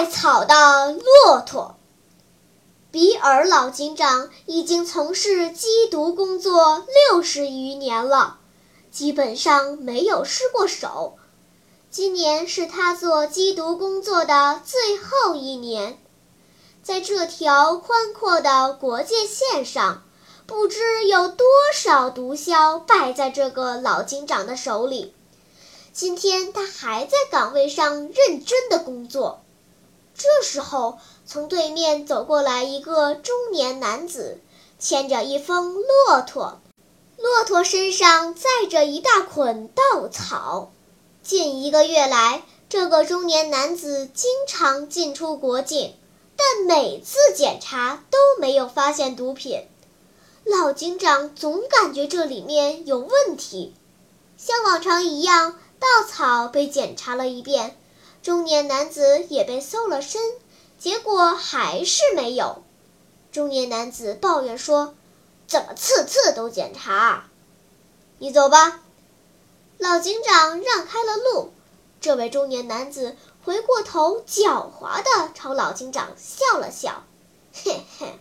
在草的骆驼。比尔老警长已经从事缉毒工作六十余年了。基本上没有失过手。今年是他做缉毒工作的最后一年，在这条宽阔的国界线上，不知有多少毒枭败在这个老警长的手里。今天他还在岗位上认真的工作。这时候，从对面走过来一个中年男子，牵着一峰骆驼。骆驼身上载着一大捆稻草。近一个月来，这个中年男子经常进出国境，但每次检查都没有发现毒品。老警长总感觉这里面有问题。像往常一样，稻草被检查了一遍，中年男子也被搜了身，结果还是没有。中年男子抱怨说。怎么次次都检查？你走吧。老警长让开了路。这位中年男子回过头，狡猾地朝老警长笑了笑，嘿嘿。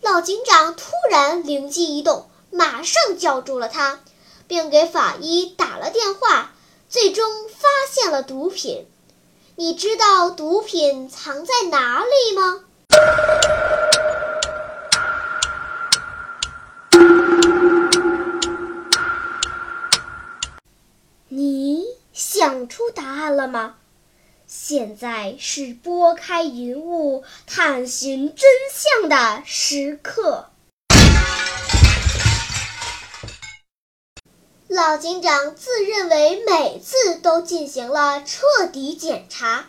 老警长突然灵机一动，马上叫住了他，并给法医打了电话，最终现了毒品。你知道毒品藏在哪里吗？你想出答案了吗？现在是拨开云雾探寻真相的时刻。老警长自认为每次都进行了彻底检查，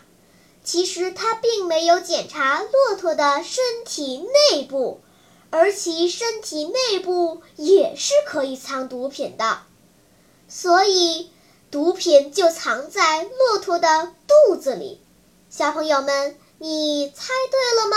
其实他并没有检查骆驼的身体内部，而其身体内部也是可以藏毒品的，所以。毒品就藏在骆驼的肚子里，小朋友们，你猜对了吗？